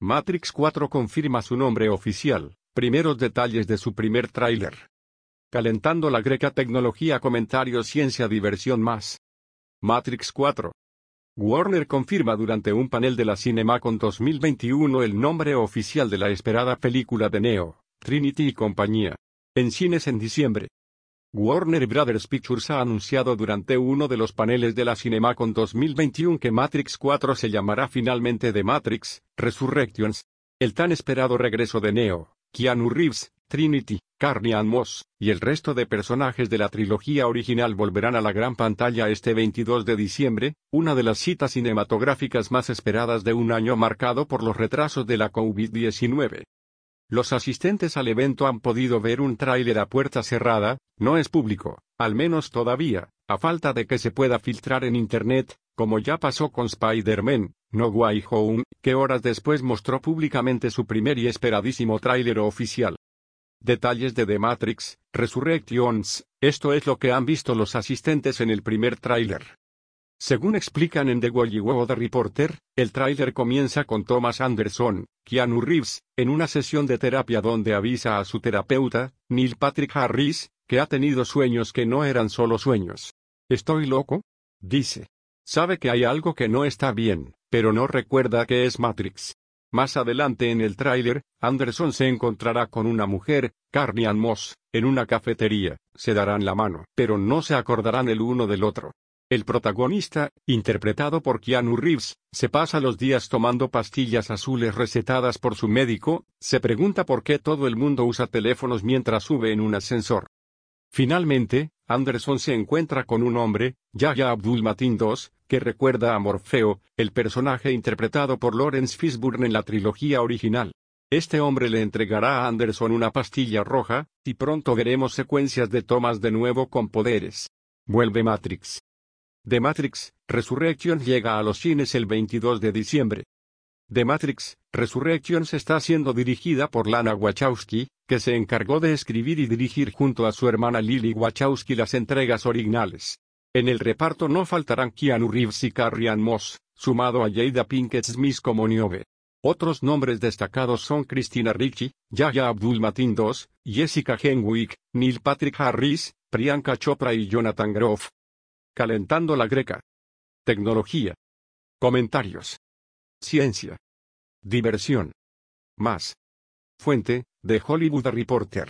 Matrix 4 confirma su nombre oficial, primeros detalles de su primer tráiler. Calentando la greca tecnología comentarios ciencia diversión más. Matrix 4. Warner confirma durante un panel de la CinemaCon 2021 el nombre oficial de la esperada película de Neo, Trinity y compañía. En cines en diciembre. Warner Brothers Pictures ha anunciado durante uno de los paneles de la CinemaCon 2021 que Matrix 4 se llamará finalmente The Matrix, Resurrections. El tan esperado regreso de Neo, Keanu Reeves, Trinity, Carrie Moss, y el resto de personajes de la trilogía original volverán a la gran pantalla este 22 de diciembre, una de las citas cinematográficas más esperadas de un año marcado por los retrasos de la COVID-19. Los asistentes al evento han podido ver un tráiler a puerta cerrada, no es público, al menos todavía, a falta de que se pueda filtrar en Internet, como ya pasó con Spider-Man, No Way Home, que horas después mostró públicamente su primer y esperadísimo tráiler oficial. Detalles de The Matrix, Resurrections, esto es lo que han visto los asistentes en el primer tráiler. Según explican en The Hollywood Reporter, el tráiler comienza con Thomas Anderson, Keanu Reeves, en una sesión de terapia donde avisa a su terapeuta, Neil Patrick Harris, que ha tenido sueños que no eran solo sueños. ¿Estoy loco? Dice. Sabe que hay algo que no está bien, pero no recuerda que es Matrix. Más adelante en el tráiler, Anderson se encontrará con una mujer, Carrie Moss, en una cafetería, se darán la mano, pero no se acordarán el uno del otro. El protagonista, interpretado por Keanu Reeves, se pasa los días tomando pastillas azules recetadas por su médico, se pregunta por qué todo el mundo usa teléfonos mientras sube en un ascensor. Finalmente, Anderson se encuentra con un hombre, Yaya Abdul Matin II, que recuerda a Morfeo, el personaje interpretado por Lawrence Fishburne en la trilogía original. Este hombre le entregará a Anderson una pastilla roja, y pronto veremos secuencias de tomas de nuevo con poderes. Vuelve Matrix. The Matrix, Resurrection llega a los cines el 22 de diciembre. The Matrix, Resurrections está siendo dirigida por Lana Wachowski, que se encargó de escribir y dirigir junto a su hermana Lily Wachowski las entregas originales. En el reparto no faltarán Keanu Reeves y Carrie Moss, sumado a Jada Pinkett Smith como Niobe. Otros nombres destacados son Christina Ricci, Yaya Abdul Matin II, Jessica Henwick, Neil Patrick Harris, Priyanka Chopra y Jonathan Groff. Calentando la greca. Tecnología. Comentarios. Ciencia. Diversión. Más. Fuente, de Hollywood Reporter.